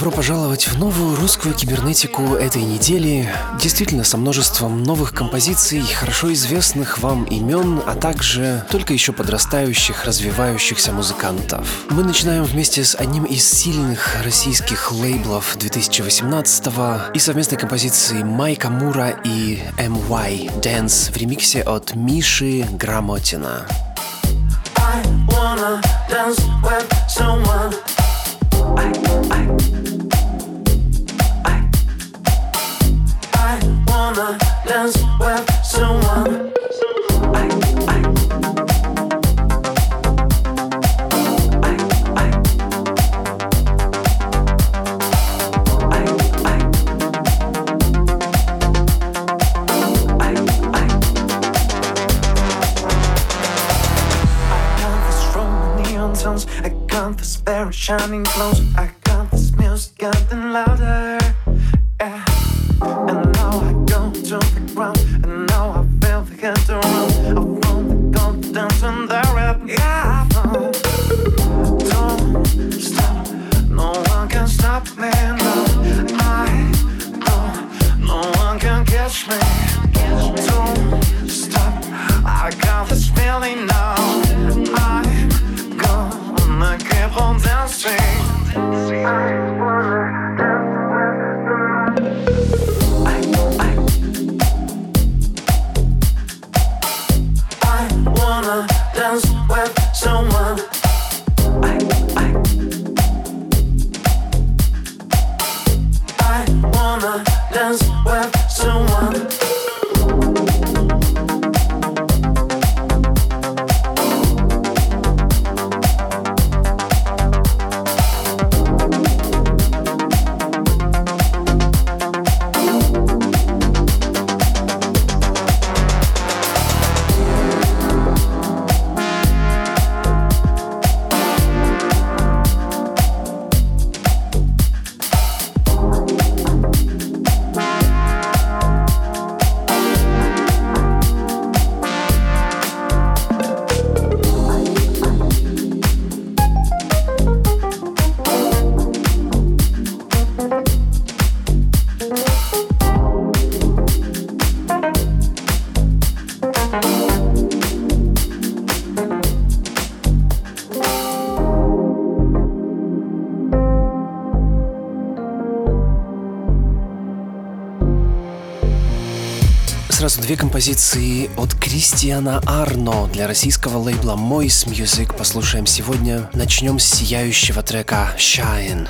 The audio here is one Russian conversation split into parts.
Добро пожаловать в новую русскую кибернетику этой недели. Действительно, со множеством новых композиций, хорошо известных вам имен, а также только еще подрастающих, развивающихся музыкантов. Мы начинаем вместе с одним из сильных российских лейблов 2018 и совместной композиции Майка Мура и MY Dance в ремиксе от Миши Грамотина. I wanna dance with someone dance with someone. I, I. I got shining clothes. I композиции от Кристиана Арно для российского лейбла Moist Music послушаем сегодня. Начнем с сияющего трека Shine.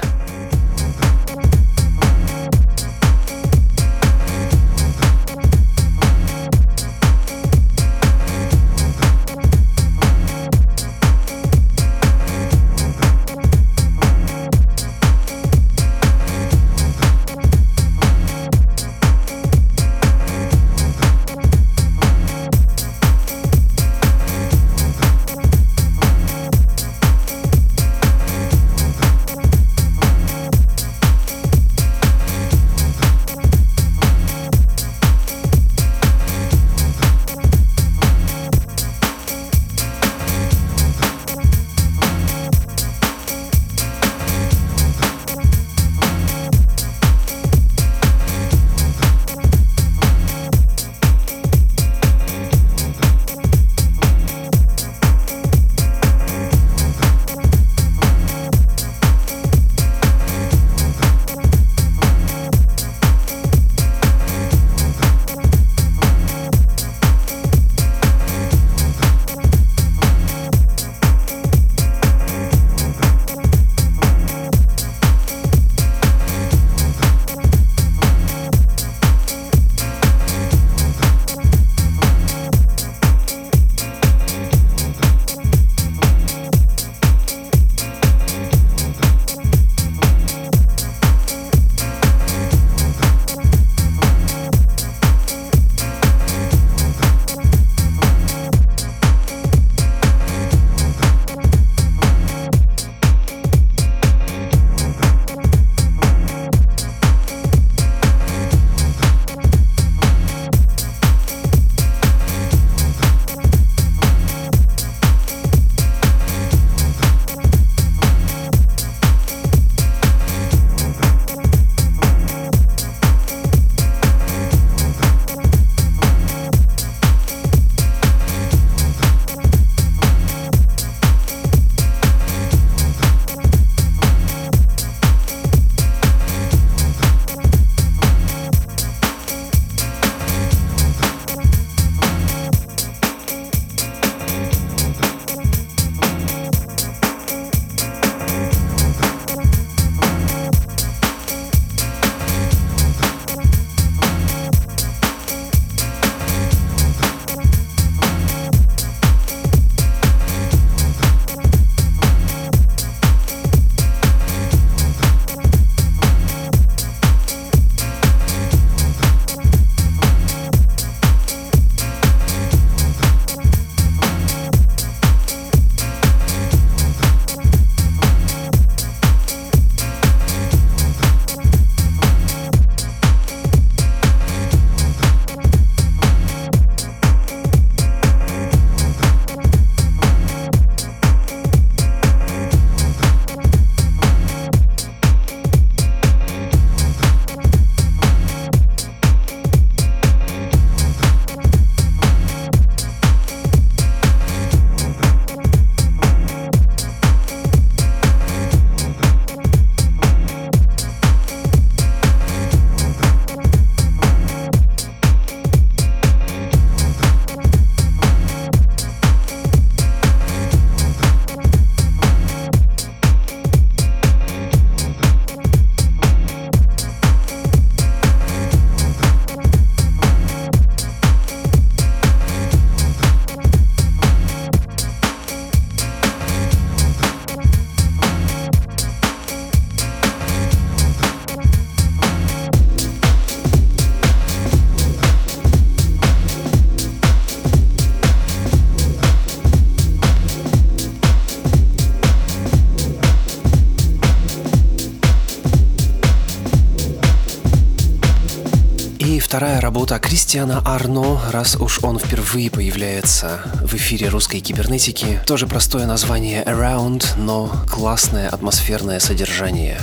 Кристиана Арно, раз уж он впервые появляется в эфире русской кибернетики. Тоже простое название Around, но классное атмосферное содержание.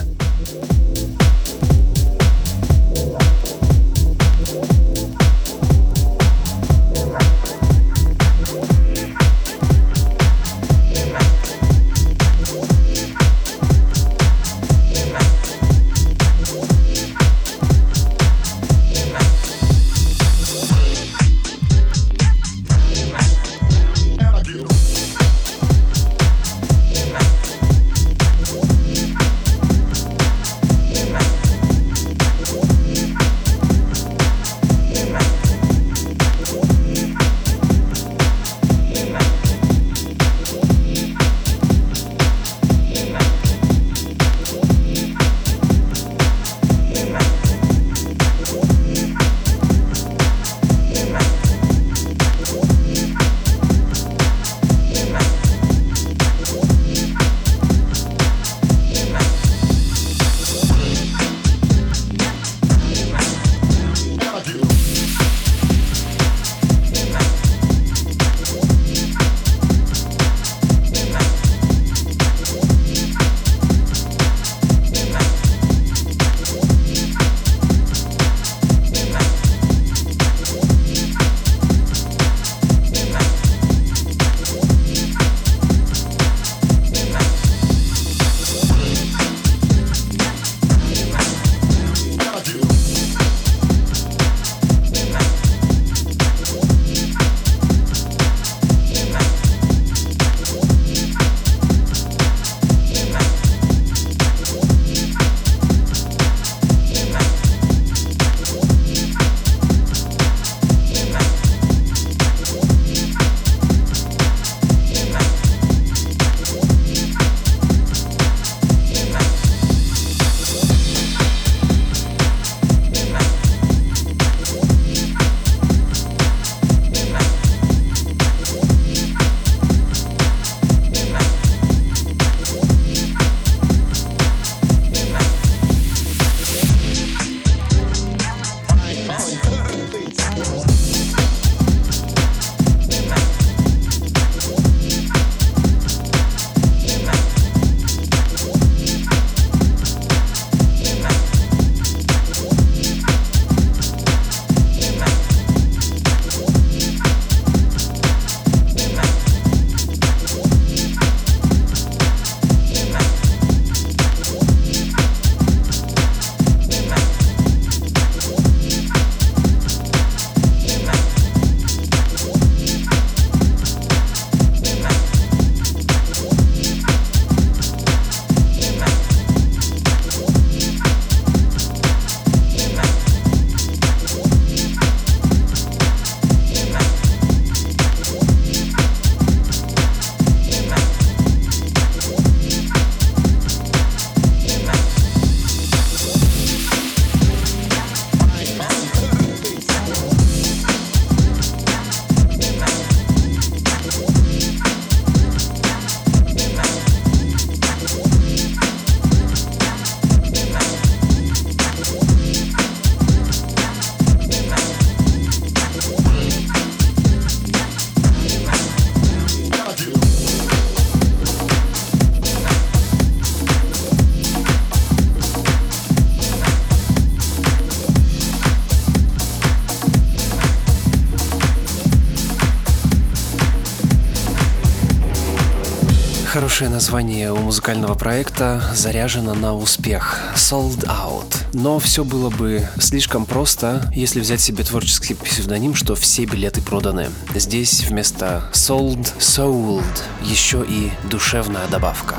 Название у музыкального проекта заряжено на успех – Sold Out. Но все было бы слишком просто, если взять себе творческий псевдоним, что все билеты проданы. Здесь вместо Sold – Sold, еще и душевная добавка.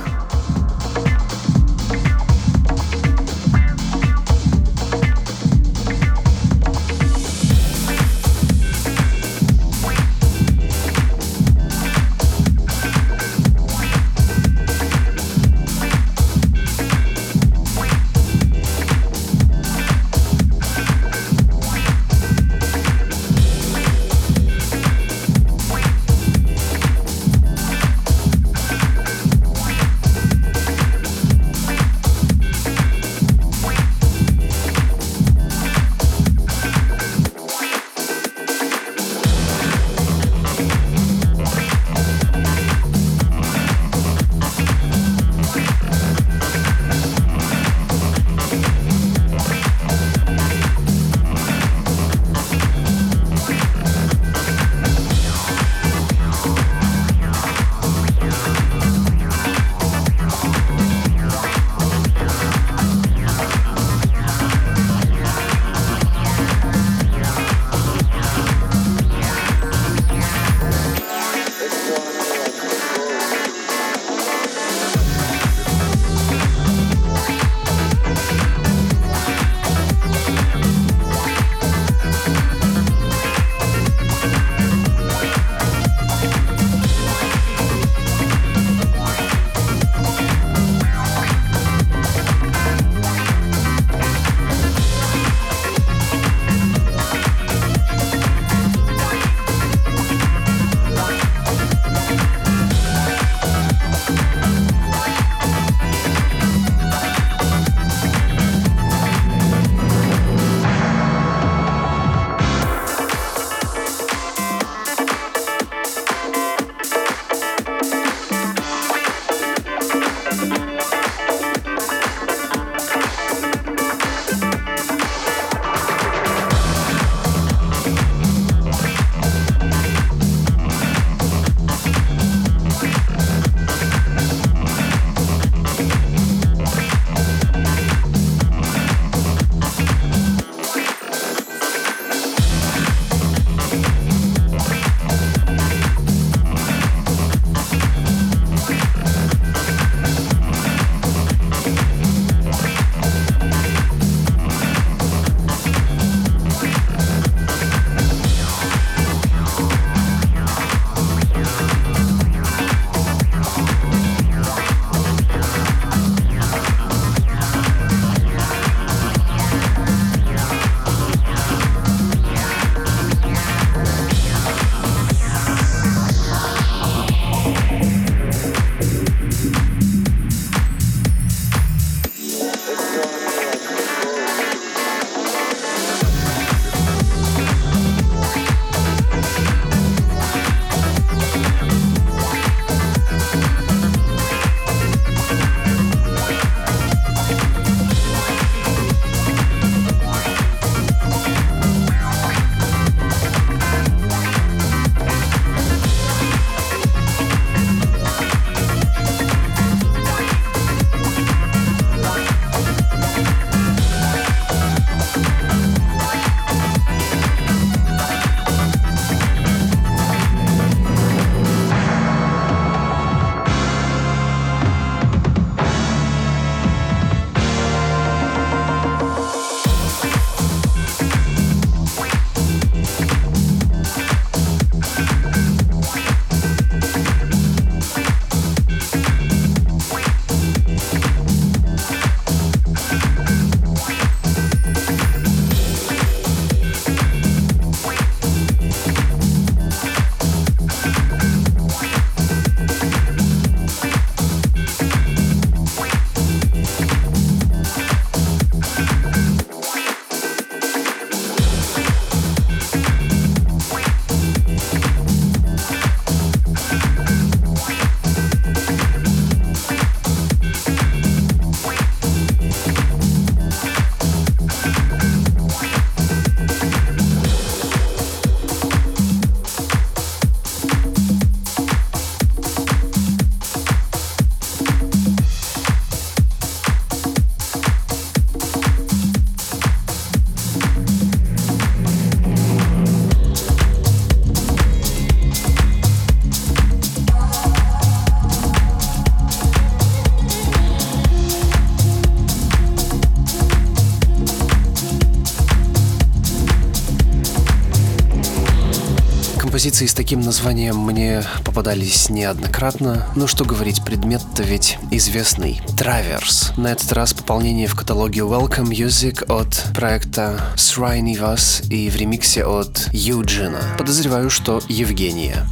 Композиции с таким названием мне попадались неоднократно, но что говорить, предмет-то ведь известный. Траверс. На этот раз пополнение в каталоге Welcome Music от проекта Srinivas и в ремиксе от Юджина. Подозреваю, что Евгения.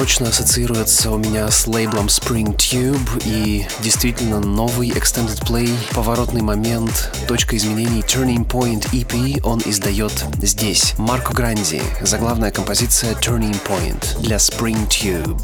Прочно ассоциируется у меня с лейблом Spring Tube и действительно новый Extended Play, поворотный момент, точка изменений Turning Point EP он издает здесь. Марко Гранди, заглавная композиция Turning Point для Spring Tube.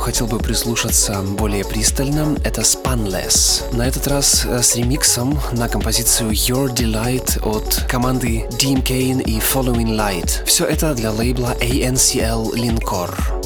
Хотел бы прислушаться более пристально, это Spanless. На этот раз э, с ремиксом на композицию Your Delight от команды Dean Kane и Following Light. Все это для лейбла ANCL Linkor.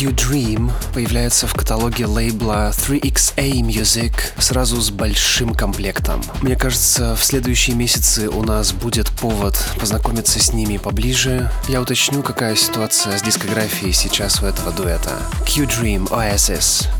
Проект Q-Dream появляется в каталоге лейбла 3XA Music сразу с большим комплектом. Мне кажется, в следующие месяцы у нас будет повод познакомиться с ними поближе. Я уточню, какая ситуация с дискографией сейчас у этого дуэта. Q-Dream OSS. лет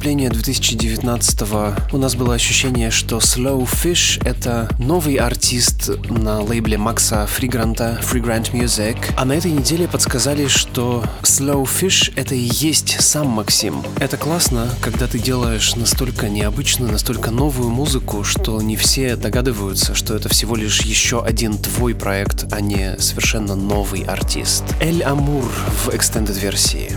до наступления 2019 у нас было ощущение, что Slow Fish — это новый артист на лейбле Макса Фригранта Freegrant Music, а на этой неделе подсказали, что Slow Fish — это и есть сам Максим. Это классно, когда ты делаешь настолько необычную, настолько новую музыку, что не все догадываются, что это всего лишь еще один твой проект, а не совершенно новый артист. Эль Амур в extended версии.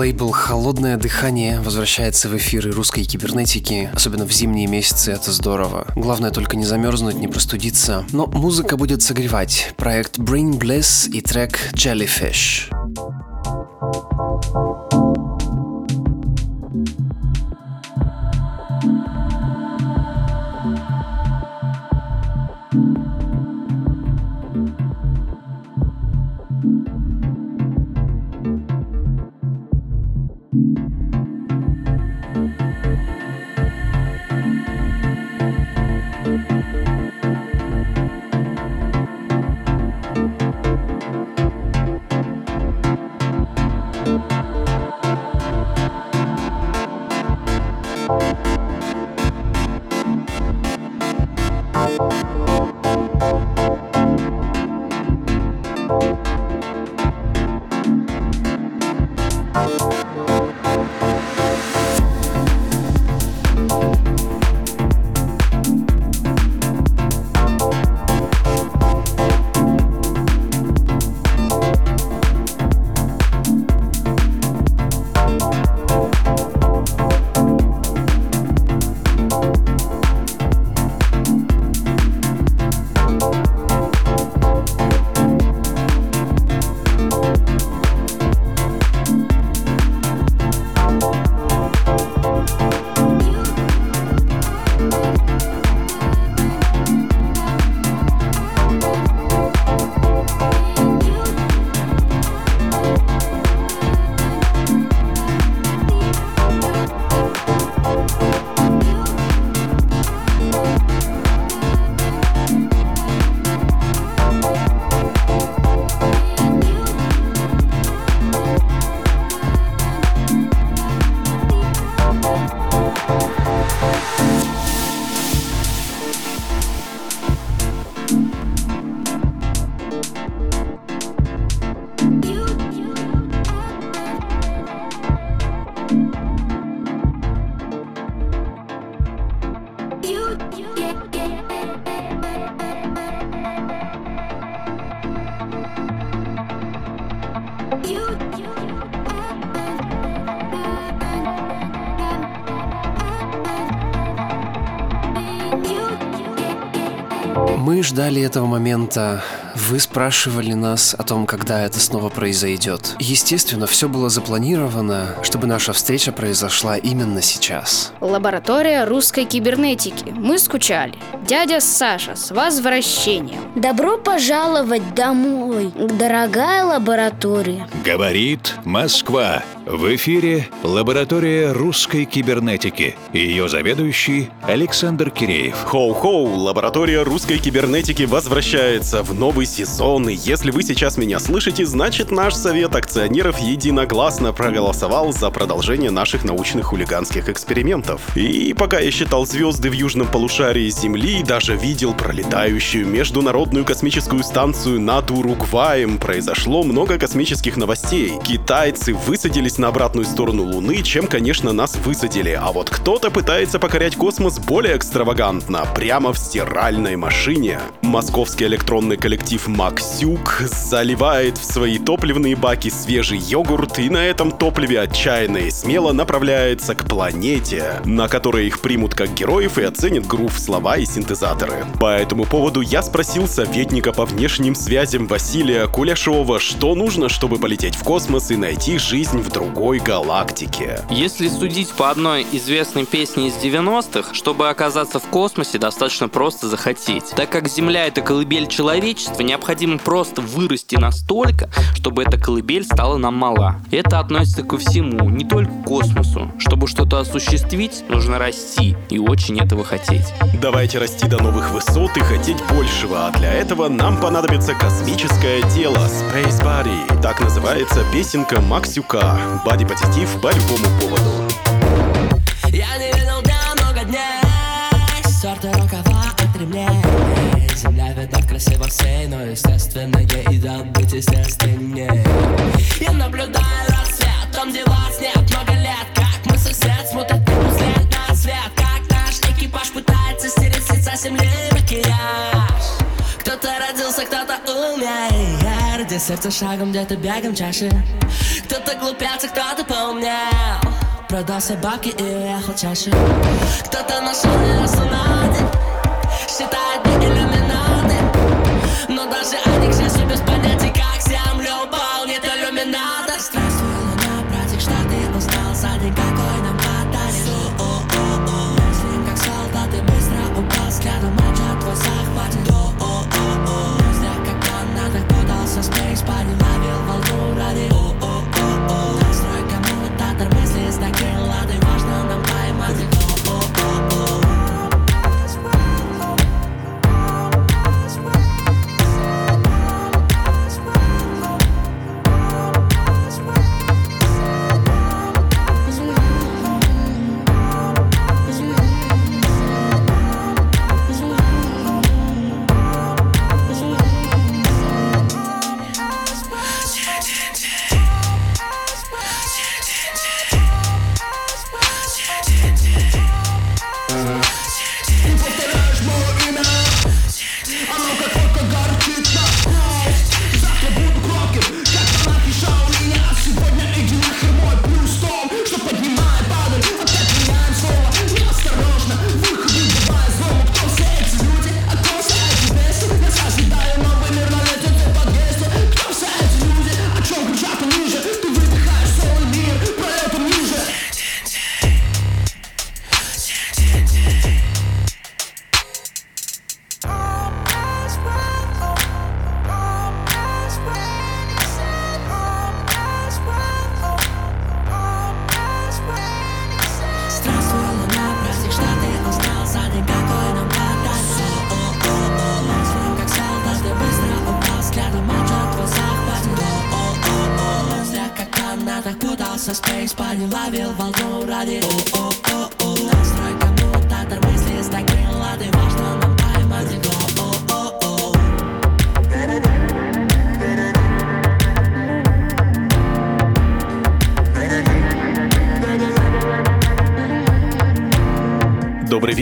Лейбл «Холодное дыхание» возвращается в эфиры русской кибернетики. Особенно в зимние месяцы это здорово. Главное только не замерзнуть, не простудиться. Но музыка будет согревать. Проект Bring Bliss и трек Jellyfish. Ждали этого момента вы спрашивали нас о том, когда это снова произойдет. Естественно, все было запланировано, чтобы наша встреча произошла именно сейчас. Лаборатория русской кибернетики. Мы скучали. Дядя Саша, с возвращением. Добро пожаловать домой, дорогая лаборатория. Говорит Москва. В эфире лаборатория русской кибернетики. Ее заведующий Александр Киреев. Хоу-хоу, лаборатория русской кибернетики возвращается в новый сезон. И если вы сейчас меня слышите, значит наш совет акционеров единогласно проголосовал за продолжение наших научных хулиганских экспериментов. И пока я считал звезды в южном полушарии Земли даже видел пролетающую международную космическую станцию над Уругваем, произошло много космических новостей. Китайцы высадились на обратную сторону Луны, чем, конечно, нас высадили. А вот кто-то пытается покорять космос более экстравагантно, прямо в стиральной машине. Московский электронный коллектив Максюк заливает в свои топливные баки свежий йогурт и на этом топливе отчаянно и смело направляется к планете, на которой их примут как героев и оценят грув, слова и синтезаторы. По этому поводу я спросил советника по внешним связям Василия Куляшова, что нужно, чтобы полететь в космос и найти жизнь в другом другой галактике. Если судить по одной известной песне из 90-х, чтобы оказаться в космосе, достаточно просто захотеть. Так как Земля — это колыбель человечества, необходимо просто вырасти настолько, чтобы эта колыбель стала нам мала. Это относится ко всему, не только к космосу. Чтобы что-то осуществить, нужно расти и очень этого хотеть. Давайте расти до новых высот и хотеть большего, а для этого нам понадобится космическое тело Space Body. Так называется песенка Максюка. Бади позитив по любому поводу. Я не видел дня много дней. Сорты рукава от ремней Земля видна красиво всей Но естественное и добыть естественней Я наблюдаю рассвет Там где вас нет. Много лет Как мы сосед смотрит взгляд на свет. Как наш экипаж пытается стереть с земли макияж. Кто-то родился, кто-то умер Я сердце шагом, где-то бегом чаще. Кто-то глупец, а кто-то поумнел? Продал собаки и уехал чаще. Кто-то нашел не день Считает дни иллюминаты. Но даже они, к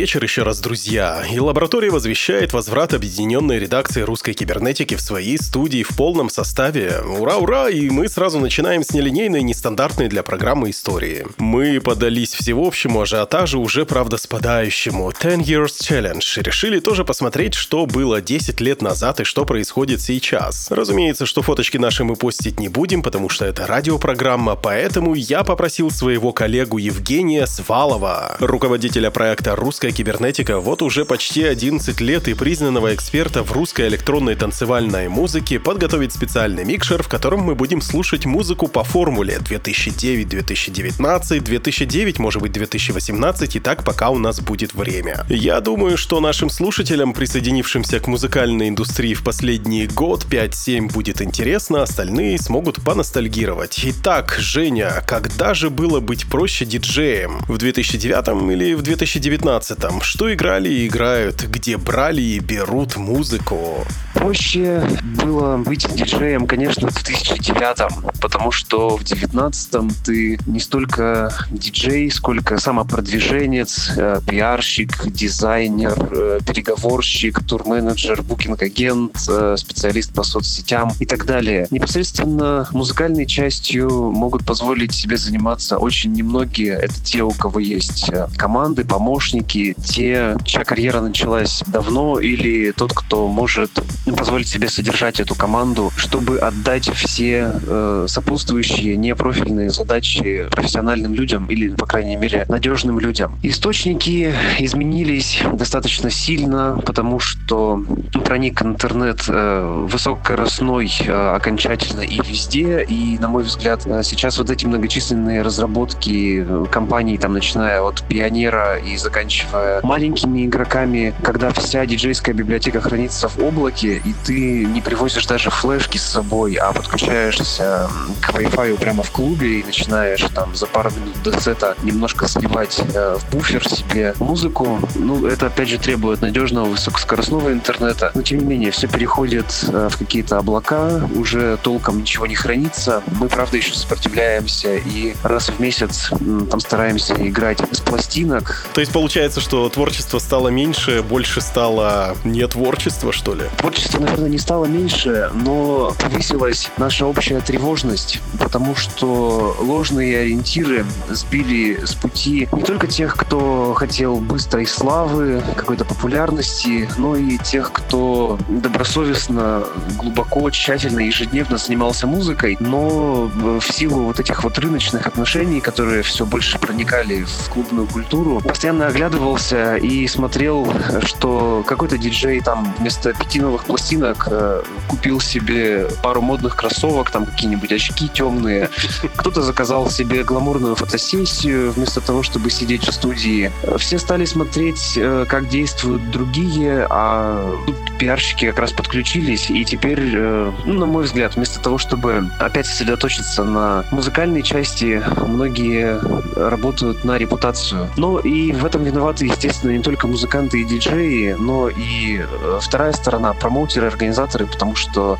вечер еще раз, друзья. И лаборатория возвещает возврат объединенной редакции русской кибернетики в своей студии в полном составе. Ура, ура! И мы сразу начинаем с нелинейной, нестандартной для программы истории. Мы подались всеобщему ажиотажу, уже правда спадающему 10 Years Challenge. Решили тоже посмотреть, что было 10 лет назад и что происходит сейчас. Разумеется, что фоточки наши мы постить не будем, потому что это радиопрограмма, поэтому я попросил своего коллегу Евгения Свалова, руководителя проекта «Русская кибернетика», вот уже почти 11 лет и признанного эксперта в русской электронной танцевальной музыке, подготовить специальный микшер, в котором мы будем слушать музыку по формуле 2009-2019, 2009, может быть 2018 и так пока у нас будет время. Я думаю, что нашим слушателям, присоединившимся к музыкальной индустрии в последний год, 5-7 будет интересно, остальные смогут поностальгировать. Итак, Женя, когда же было быть проще диджеем? В 2009 или в 2019? Что играли и играют? Где брали и берут музыку? Проще было быть диджеем, конечно, в 2009, потому что в 2019 ты не столько диджей, сколько самопродвиженец, э, пиарщик, дизайнер, э, переговорщик, турменеджер, букинг-агент, э, специалист по соцсетям и так далее. Непосредственно музыкальной частью могут позволить себе заниматься очень немногие. Это те, у кого есть э, команды, помощники, те, чья карьера началась давно, или тот, кто может позволить себе содержать эту команду, чтобы отдать все э, сопутствующие непрофильные задачи профессиональным людям или, по крайней мере, надежным людям. Источники изменились достаточно сильно, потому что проник интернет э, высокоскоростной э, окончательно и везде, и, на мой взгляд, э, сейчас вот эти многочисленные разработки компаний, там, начиная от Пионера и заканчивая маленькими игроками, когда вся диджейская библиотека хранится в облаке, и ты не привозишь даже флешки с собой, а подключаешься к Wi-Fi прямо в клубе и начинаешь там за пару минут до сета немножко сливать э, в буфер себе музыку. Ну, это опять же требует надежного высокоскоростного интернета. Но тем не менее, все переходит э, в какие-то облака, уже толком ничего не хранится. Мы, правда, еще сопротивляемся и раз в месяц там стараемся играть с пластинок. То есть, получается, получается, что творчество стало меньше, больше стало не творчество, что ли? Творчество, наверное, не стало меньше, но повысилась наша общая тревожность, потому что ложные ориентиры сбили с пути не только тех, кто хотел быстрой славы, какой-то популярности, но и тех, кто добросовестно, глубоко, тщательно, ежедневно занимался музыкой, но в силу вот этих вот рыночных отношений, которые все больше проникали в клубную культуру, постоянно оглядывался и смотрел, что какой-то диджей там вместо пяти новых пластинок э, купил себе пару модных кроссовок, там какие-нибудь очки темные. Кто-то заказал себе гламурную фотосессию вместо того, чтобы сидеть в студии. Все стали смотреть, э, как действуют другие, а тут пиарщики как раз подключились, и теперь, э, ну, на мой взгляд, вместо того, чтобы опять сосредоточиться на музыкальной части, многие работают на репутацию. Но и в этом виноваты, естественно, не только музыканты и диджеи, но и э, вторая сторона, промоутеры, организаторы, потому что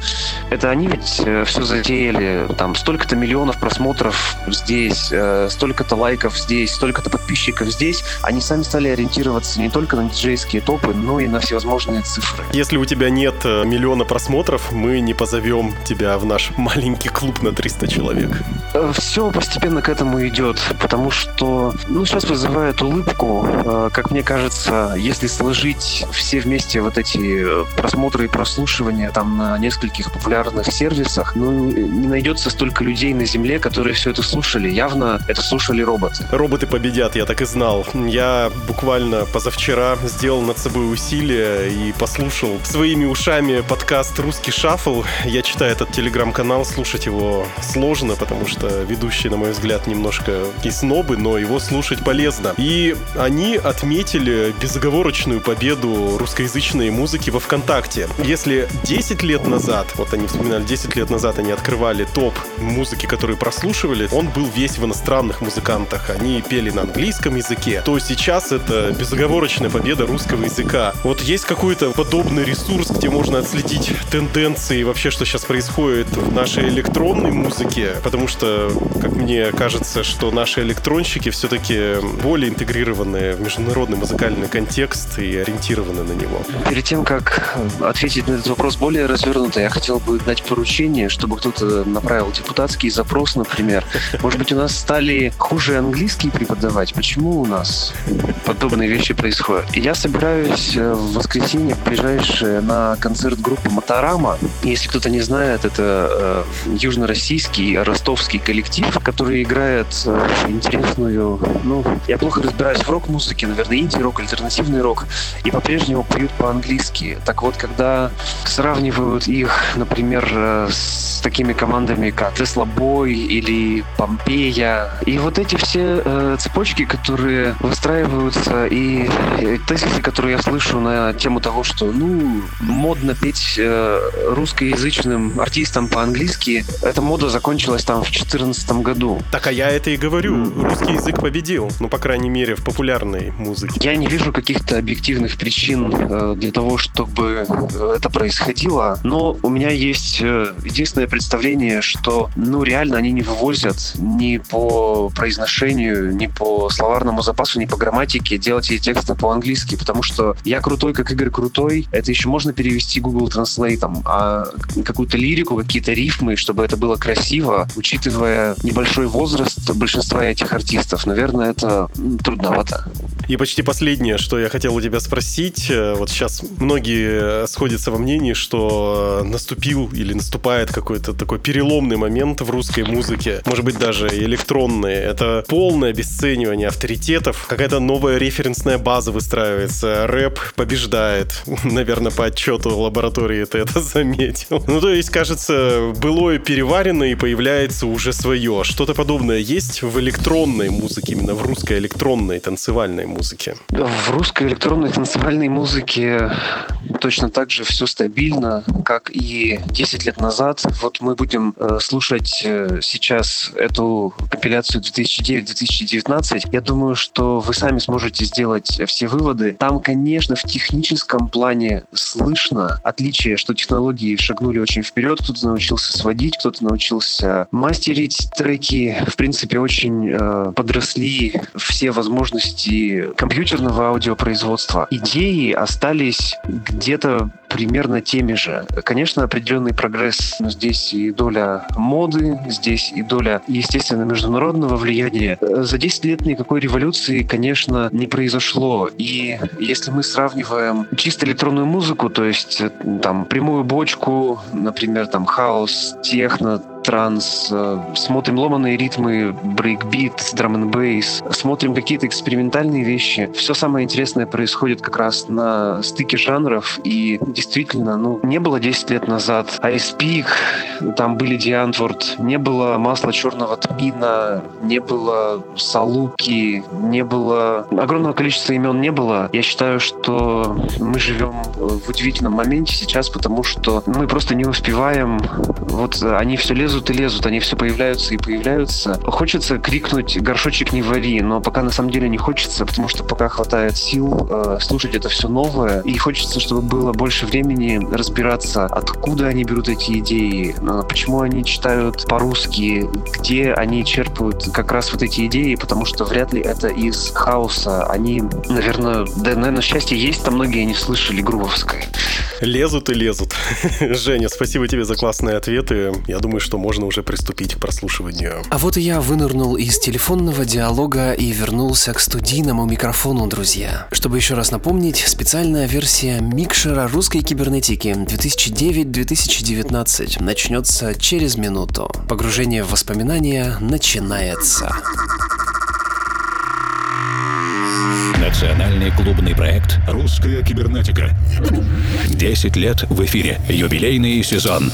это они ведь э, все затеяли, там, столько-то миллионов просмотров здесь, столько-то лайков здесь, столько-то подписчиков здесь, они сами стали ориентироваться не только на диджейские топы, но и на всевозможные цифры. Если у тебя нет э, миллиона просмотров, мы не позовем тебя в наш маленький клуб на 300 человек. Э, Все постепенно к этому идет, потому что, ну, сейчас вызывает улыбку. Э, как мне кажется, если сложить все вместе вот эти просмотры и прослушивания там на нескольких популярных сервисах, ну, не найдется столько людей на Земле, которые все это слушали. Явно это слушали роботы. Роботы победят, я так и знал. Я буквально позавчера сделал над собой усилие и послушал своими ушами подкаст «Русский шаффл». Я читаю этот телеграм-канал, слушать его сложно, потому что ведущие, на мой взгляд, немножко и снобы, но его слушать полезно. И они отметили безоговорочную победу русскоязычной музыки во ВКонтакте. Если 10 лет назад, вот они вспоминали, 10 лет назад они открывали топ музыки, которые прослушивали, он был весь в иностранных музыкантах. Они пели на английском языке, то сейчас это безоговорочная победа русского языка. Вот есть какой-то подобный ресурс, где можно отследить тенденции вообще, что сейчас происходит в нашей электронной музыке, потому что, как мне кажется, что наши электронщики все-таки более интегрированы в международный музыкальный контекст и ориентированы на него. Перед тем, как ответить на этот вопрос более развернуто, я хотел бы дать поручение, чтобы кто-то направил депутатский запрос, например. Может быть, у нас стали хуже английский преподавать? Почему у нас подобные вещи происходят? Я собираюсь э, в воскресенье ближайшее на концерт группы Моторама. Если кто-то не знает, это э, южно-российский ростовский коллектив, который играет э, интересную, ну, я плохо разбираюсь в рок-музыке, наверное, инди-рок, альтернативный рок, и по-прежнему поют по-английски. Так вот, когда сравнивают их, например, э, с такими командами, как Тесла Бой или Помпея, и вот эти все э, цепочки, которые выстраиваются, и э, тезисы, которые я слышу на тему того, что, ну, модно петь русскоязычным артистам по-английски, эта мода закончилась там в 2014 году. Так, а я это и говорю. Русский язык победил. Ну, по крайней мере, в популярной музыке. Я не вижу каких-то объективных причин э, для того, чтобы э, это происходило, но у меня есть э, единственное представление, что, ну, реально они не вывозят ни по произношению, ни по словарному запасу, ни по грамматике делать эти тексты по-английски, потому что я крутой, как Игорь крутой, это еще можно перевести Google Translate, а какую-то лирику, какие-то рифмы, чтобы это было красиво, учитывая небольшой возраст большинства этих артистов, наверное, это трудновато. И почти последнее, что я хотел у тебя спросить. Э, вот сейчас многие сходятся во мнении, что наступил или наступает какой-то такой переломный момент в русской музыке, может быть, даже электронный. Это полное обесценивание авторитетов, какая-то новая референсная база выстраивается, рэп побеждает. Наверное, по отчету лаборатории ты это заметил. Ну, то есть, кажется, былое переварено и появляется уже свое. Что-то подобное есть в электронной музыке, именно в русской электронной танцевальной музыке? В русской электронной танцевальной музыке точно так же все стабильно, как и 10 лет назад. Вот мы будем э, слушать э, сейчас эту компиляцию 2009-2019. Я думаю, что вы сами сможете сделать все выводы. Там, конечно, в техническом плане слышно отличие, что технологии шагнули очень вперед. Кто-то научился сводить, кто-то научился мастерить треки. В принципе, очень э, подросли все возможности компьютерного аудиопроизводства. Идеи остались где-то примерно теми же. Конечно, определенный прогресс, но здесь и доля моды, здесь и доля, естественно, международного влияния. За 10 лет никакой революции, конечно, не произошло. И если мы сравниваем чисто электронную музыку, то есть там прямую бочку, например, там хаус, техно, транс, э, смотрим ломаные ритмы, breakbeat, drum'n'bass, смотрим какие-то экспериментальные вещи. Все самое интересное происходит как раз на стыке жанров, и действительно, ну, не было 10 лет назад Ice там были Диантворд, не было масла черного тмина, не было Салуки, не было... Огромного количества имен не было. Я считаю, что мы живем в удивительном моменте сейчас, потому что мы просто не успеваем. Вот они все лезут лезут и лезут, они все появляются и появляются. Хочется крикнуть «горшочек не вари», но пока на самом деле не хочется, потому что пока хватает сил э, слушать это все новое, и хочется, чтобы было больше времени разбираться, откуда они берут эти идеи, э, почему они читают по-русски, где они черпают как раз вот эти идеи, потому что вряд ли это из хаоса. Они, наверное, да, наверное, счастье есть, там многие не слышали Грувовское. Лезут и лезут. Женя, спасибо тебе за классные ответы. Я думаю, что можно уже приступить к прослушиванию. А вот и я вынырнул из телефонного диалога и вернулся к студийному микрофону, друзья. Чтобы еще раз напомнить, специальная версия микшера русской кибернетики 2009-2019 начнется через минуту. Погружение в воспоминания начинается. Национальный клубный проект «Русская кибернетика». 10 лет в эфире. Юбилейный сезон.